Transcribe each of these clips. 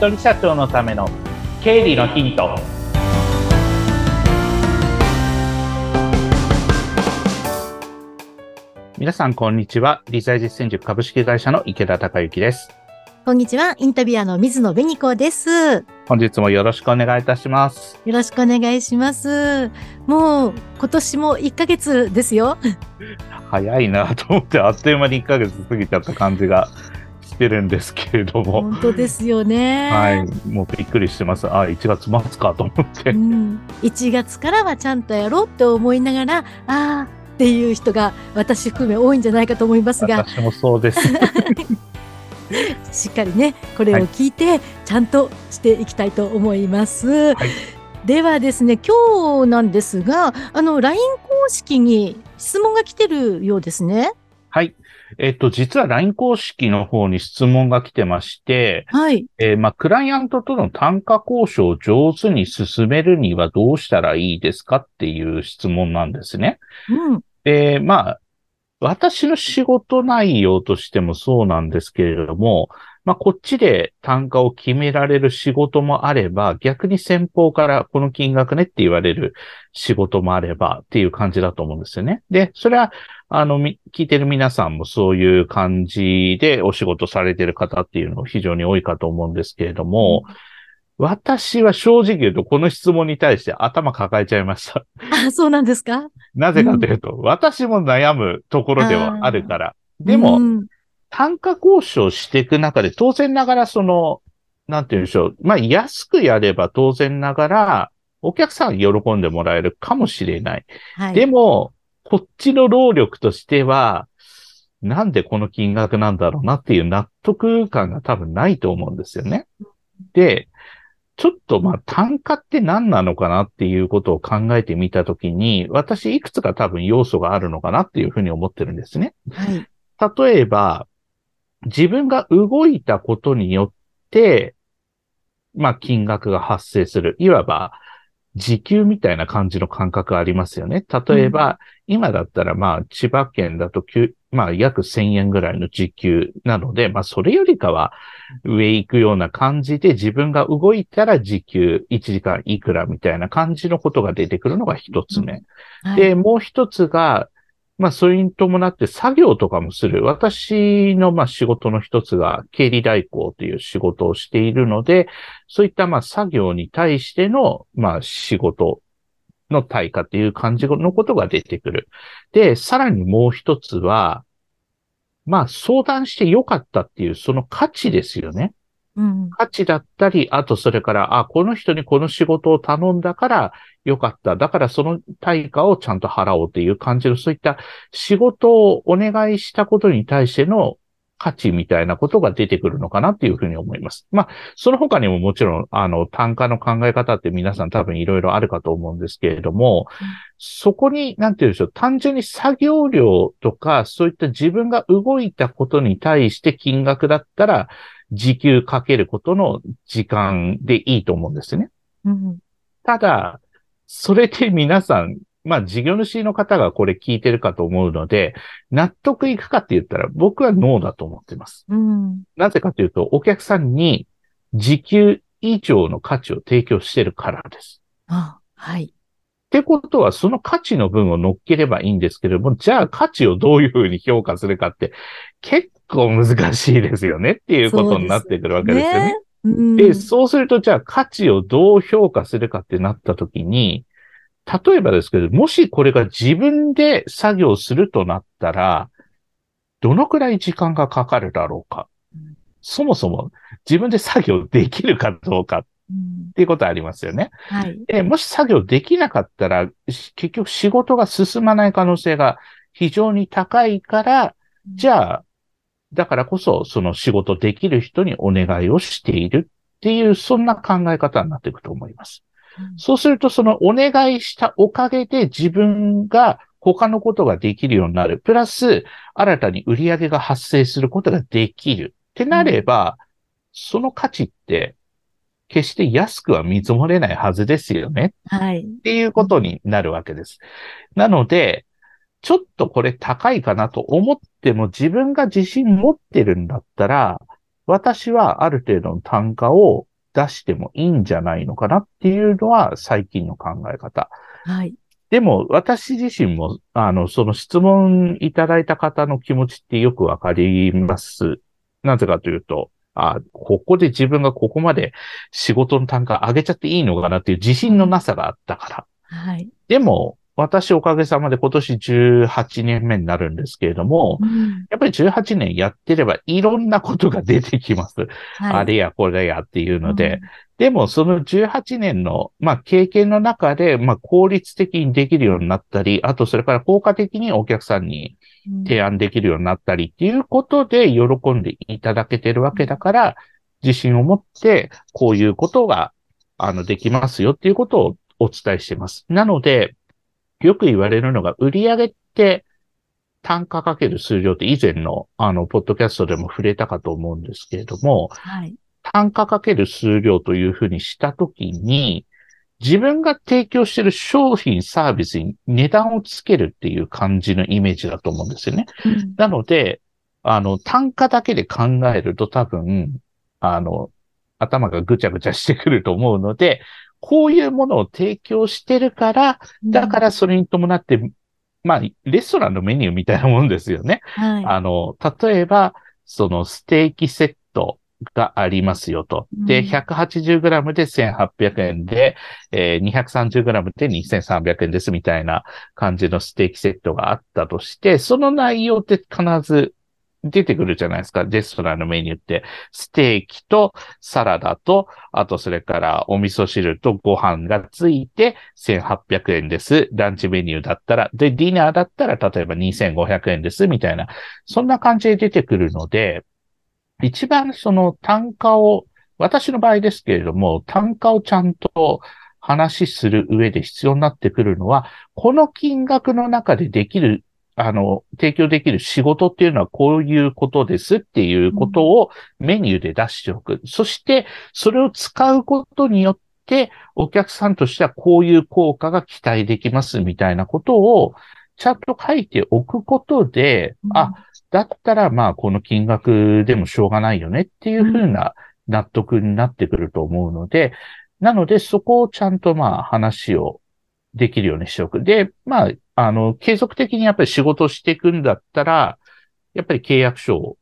人社長のための経理のヒント。皆さんこんにちは。理財実践塾株式会社の池田隆之です。こんにちは。インタビュアーの水野紅子です。本日もよろしくお願いいたします。よろしくお願いします。もう今年も1ヶ月ですよ。早いなと思ってあっという間に1ヶ月過ぎちゃった感じが。してるんですけれども。本当ですよね。はい。もうびっくりしてます。あ、1月末かと思って、うん。1月からはちゃんとやろうって思いながら、ああっていう人が私含め多いんじゃないかと思いますが。私もそうです。しっかりね、これを聞いて、ちゃんとしていきたいと思います。はい、ではですね、今日なんですが、あの、LINE 公式に質問が来てるようですね。はい。えっと、実は LINE 公式の方に質問が来てまして、はい。えー、まあ、クライアントとの単価交渉を上手に進めるにはどうしたらいいですかっていう質問なんですね。うん。で、まあ、私の仕事内容としてもそうなんですけれども、まあ、こっちで単価を決められる仕事もあれば、逆に先方からこの金額ねって言われる仕事もあればっていう感じだと思うんですよね。で、それはあの、聞いてる皆さんもそういう感じでお仕事されてる方っていうの非常に多いかと思うんですけれども、うん、私は正直言うとこの質問に対して頭抱えちゃいました。あ、そうなんですか？なぜかというと、うん、私も悩むところではあるから。でも、うん、単価交渉していく中で当然ながらその、なんて言うんでしょう。まあ、安くやれば当然ながら、お客さん喜んでもらえるかもしれない。はい、でも、こっちの労力としては、なんでこの金額なんだろうなっていう納得感が多分ないと思うんですよね。で、ちょっとまあ単価って何なのかなっていうことを考えてみたときに、私いくつか多分要素があるのかなっていうふうに思ってるんですね。はい。例えば、自分が動いたことによって、まあ金額が発生する。いわば、時給みたいな感じの感覚ありますよね。例えば、うん、今だったらまあ、千葉県だと、まあ、約1000円ぐらいの時給なので、まあ、それよりかは上行くような感じで自分が動いたら時給1時間いくらみたいな感じのことが出てくるのが一つ目。うんはい、で、もう一つが、まあ、それに伴って作業とかもする。私の、まあ、仕事の一つが経理代行という仕事をしているので、そういった、まあ、作業に対しての、まあ、仕事の対価っていう感じのことが出てくる。で、さらにもう一つは、まあ、相談してよかったっていう、その価値ですよね。価値だったり、あとそれから、あ、この人にこの仕事を頼んだから良かった。だからその対価をちゃんと払おうっていう感じの、そういった仕事をお願いしたことに対しての価値みたいなことが出てくるのかなっていうふうに思います。まあ、その他にももちろん、あの、単価の考え方って皆さん多分いろいろあるかと思うんですけれども、うん、そこに、なんて言うんでしょう、単純に作業量とか、そういった自分が動いたことに対して金額だったら、時給かけることの時間でいいと思うんですね。うん、ただ、それで皆さん、まあ事業主の方がこれ聞いてるかと思うので、納得いくかって言ったら僕はノーだと思ってます。うん、なぜかというと、お客さんに時給以上の価値を提供してるからです。あ、はい。ってことは、その価値の分を乗っければいいんですけれども、じゃあ価値をどういうふうに評価するかって、結構難しいですよねっていうことになってくるわけですよね。で、ねそうすると、じゃあ価値をどう評価するかってなったときに、例えばですけど、もしこれが自分で作業するとなったら、どのくらい時間がかかるだろうか？うん、そもそも自分で作業できるかどうかっていうことありますよね。はい、でもし作業できなかったら、結局仕事が進まない可能性が非常に高いから、じゃあ、だからこそ、その仕事できる人にお願いをしているっていう、そんな考え方になっていくと思います。うん、そうすると、そのお願いしたおかげで自分が他のことができるようになる。プラス、新たに売り上げが発生することができる。ってなれば、うん、その価値って決して安くは見積もれないはずですよね。はい。っていうことになるわけです。なので、ちょっとこれ高いかなと思っても自分が自信持ってるんだったら、私はある程度の単価を出してもいいんじゃないのかなっていうのは最近の考え方。はい。でも、私自身も、あの、その質問いただいた方の気持ちってよくわかります。なぜかというと、あ、ここで自分がここまで仕事の単価上げちゃっていいのかなっていう自信のなさがあったから。はい。でも、私おかげさまで今年18年目になるんですけれども、うんやっぱり18年やってればいろんなことが出てきます。はいあれやこれやっていうので。うんでもその18年の、まあ、経験の中で、まあ、効率的にできるようになったり、あとそれから効果的にお客さんにうん提案できるようになったりっていうことで喜んでいただけてるわけだから、自信を持ってこういうことが、あの、できますよっていうことをお伝えしています。なので、よく言われるのが、売上って単価かける数量って以前の、あの、ポッドキャストでも触れたかと思うんですけれども、はい。単価かける数量というふうにしたときに、自分が提供している商品、サービスに値段をつけるっていう感じのイメージだと思うんですよね。うんなので、あの、単価だけで考えると多分、あの、頭がぐちゃぐちゃしてくると思うので、こういうものを提供してるから、だからそれに伴って、まあ、レストランのメニューみたいなもんですよね。はい。あの、例えば、そのステーキセットがありますよと。で、うん 180g で1800円で、えー 230g で2300円ですみたいな感じのステーキセットがあったとして、その内容って必ず出てくるじゃないですか。レストランのメニューって。ステーキとサラダと、あとそれからお味噌汁とご飯がついて1800円です。ランチメニューだったら。で、ディナーだったら例えば2500円です。みたいな。そんな感じで出てくるので、一番その単価を、私の場合ですけれども、単価をちゃんと話しする上で必要になってくるのは、この金額の中でできる、あの、提供できる仕事っていうのはこういうことですっていうことをメニューで出しておく。そして、それを使うことによって、お客さんとしてはこういう効果が期待できますみたいなことを、ちゃんと書いておくことで、あ、だったらまあこの金額でもしょうがないよねっていうふうな納得になってくると思うので、なのでそこをちゃんとまあ話をできるようにしておく。で、まあ、あの、継続的にやっぱり仕事をしていくんだったら、やっぱり契約書を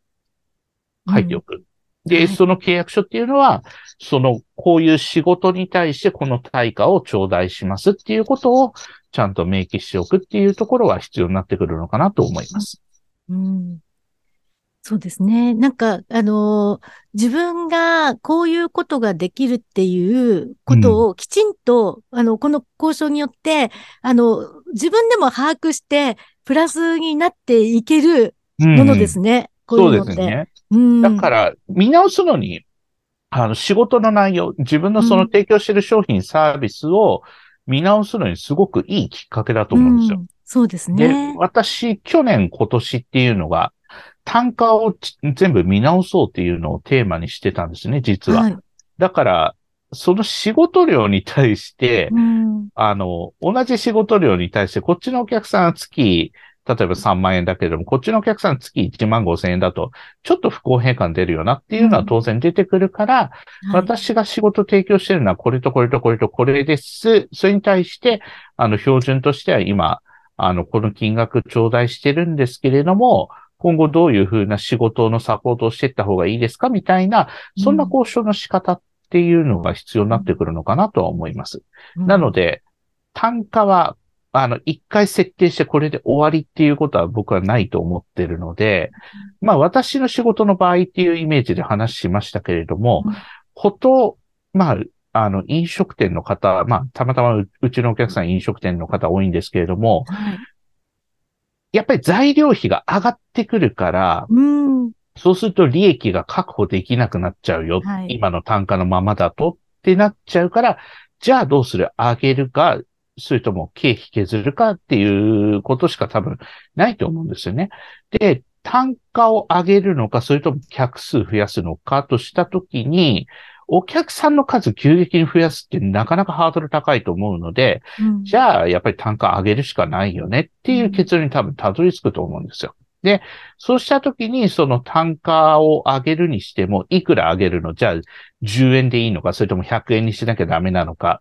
書いておく。はで、いその契約書っていうのは、その、こういう仕事に対してこの対価を頂戴しますっていうことをちゃんと明記しておくっていうところは必要になってくるのかなと思います。うんそうですね。なんか、あのー自分がこういうことができるっていうことをきちんと、あの、この交渉によって、あの、自分でも把握して、プラスになっていけるものですね。こうそういうのって。ですね。うん。だから、見直すのに、あの、仕事の内容、自分のその提供している商品、サービスを見直すのにすごくいいきっかけだと思うんですよ。うんそうですでね、。私、去年、今年っていうのが、単価をち全部見直そうっていうのをテーマにしてたんですね、実は。はい。だから、その仕事量に対して、うん。あの、同じ仕事量に対して、こっちのお客さんは月、例えば3万円だけれども、こっちのお客さん月1万5千円だと、ちょっと不公平感出るよなっていうのは当然出てくるから、はい私が仕事提供してるのはこれとこれとこれとこれです。それに対して、あの、標準としては今、あの、この金額頂戴してるんですけれども、今後どういうふうな仕事のサポートをしていった方がいいですかみたいな、そんな交渉の仕方っていうのが必要になってくるのかなとは思います。なので、単価は、あの、一回設定してこれで終わりっていうことは僕はないと思ってるので、まあ私の仕事の場合っていうイメージで話しましたけれどもうん、こと、まあ、あの、飲食店の方、まあ、たまたまううちのお客さん飲食店の方多いんですけれども、はい。やっぱり材料費が上がってくるから、うん。そうすると利益が確保できなくなっちゃうよ。はい今の単価のままだとってなっちゃうから、じゃあどうする？上げるか、それとも経費削るかっていうことしか多分ないと思うんですよね。で、単価を上げるのか、それとも客数増やすのかとしたときに、お客さんの数急激に増やすってなかなかハードル高いと思うので、うん。じゃあやっぱり単価上げるしかないよねっていう結論に多分たどり着くと思うんですよ。で、そうしたときにその単価を上げるにしても、いくら上げるの？じゃあ10円でいいのか、それとも100円にしなきゃダメなのか？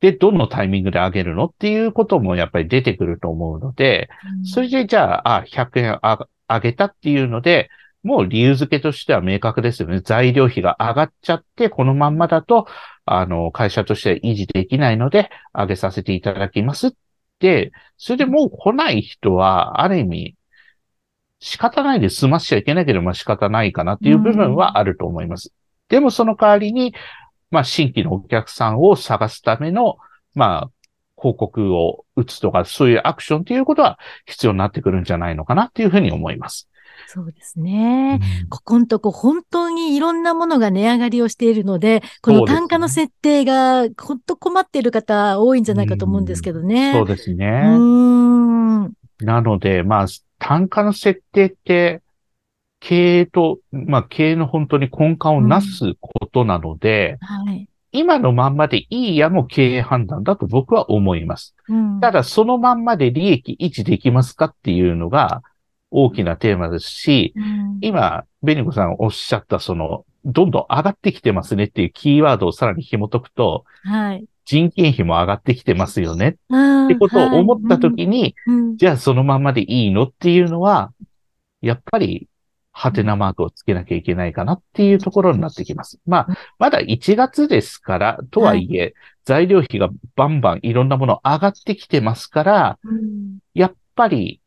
で、どのタイミングで上げるのっていうこともやっぱり出てくると思うので、それでじゃあ、あ、100円上げたっていうので、もう理由付けとしては明確ですよね。材料費が上がっちゃって、このまんまだと、あの、会社として維持できないので、上げさせていただきますって、それでもう来ない人は、ある意味、仕方ないで済ましちゃいけないけど、まあ仕方ないかなっていう部分はあると思います。でもその代わりに、まあ新規のお客さんを探すための、まあ広告を打つとか、そういうアクションっていうことは必要になってくるんじゃないのかなっていうふうに思います。そうですね。うん、ここんとこ本当にいろんなものが値上がりをしているので、この単価の設定が本当困っている方多いんじゃないかと思うんですけどね。そうですね。なので、まあ、単価の設定って、経営と、まあ、経営の本当に根幹をなすことなので、うん、はい、今のまんまでいいやも経営判断だと僕は思います。うん、ただ、そのまんまで利益維持できますかっていうのが大きなテーマですし、うん、今、ベニコさんおっしゃったその、どんどん上がってきてますねっていうキーワードをさらに紐解くと、はい、人件費も上がってきてますよねってことを思ったときに、はい。うん、じゃあそのままでいいのっていうのは、やっぱりハテナマークをつけなきゃいけないかなっていうところになってきます。まあ、まだ1月ですから、とはいえ、はい、材料費がバンバンいろんなもの上がってきてますから、うん、やっぱり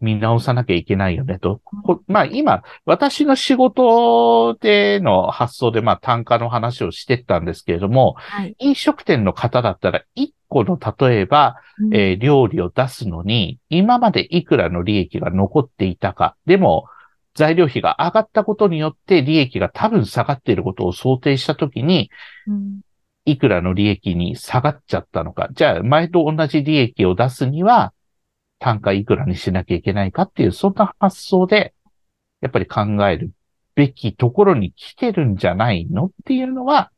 見直さなきゃいけないよねと。まあ今、私の仕事での発想でまあ単価の話をしてったんですけれども、はい、飲食店の方だったら1個の例えば、うん、えー、料理を出すのに、今までいくらの利益が残っていたか。でも、材料費が上がったことによって利益が多分下がっていることを想定したときに、うん、いくらの利益に下がっちゃったのか。じゃあ、前と同じ利益を出すには、単価いくらにしなきゃいけないかっていう、そんな発想で、やっぱり考えるべきところに来てるんじゃないのっていうのは、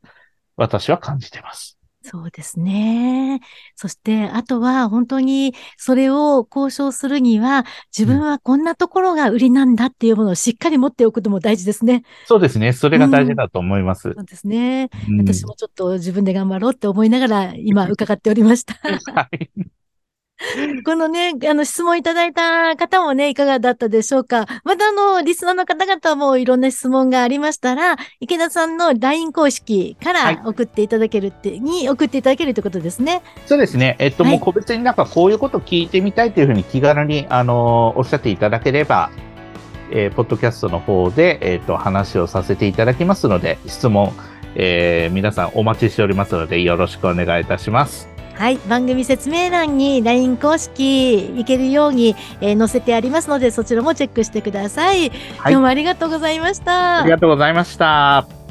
私は感じてます。そうですね。そして、あとは本当にそれを交渉するには、自分はこんなところが売りなんだっていうものをしっかり持っておくことも大事ですね。そうですね。それが大事だと思います。うん、そうですね、うん、私もちょっと自分で頑張ろうって思いながら今 伺っておりました。はい。このね、あの、質問いただいた方もね、いかがだったでしょうかまたあの、リスナーの方々もいろんな質問がありましたら、池田さんの LINE 公式から送っていただけるって、はい、に送っていただけるってことですね。そうですね。えっと、はい、もう個別になんかこういうこと聞いてみたいというふうに気軽に、あの、おっしゃっていただければ、えー、ポッドキャストの方で、えっ、と、話をさせていただきますので、質問、えー、皆さんお待ちしておりますので、よろしくお願いいたします。はい、番組説明欄に LINE 公式行けるように、えー、載せてありますので、そちらもチェックしてください。はい、今日もありがとうございました。ありがとうございました。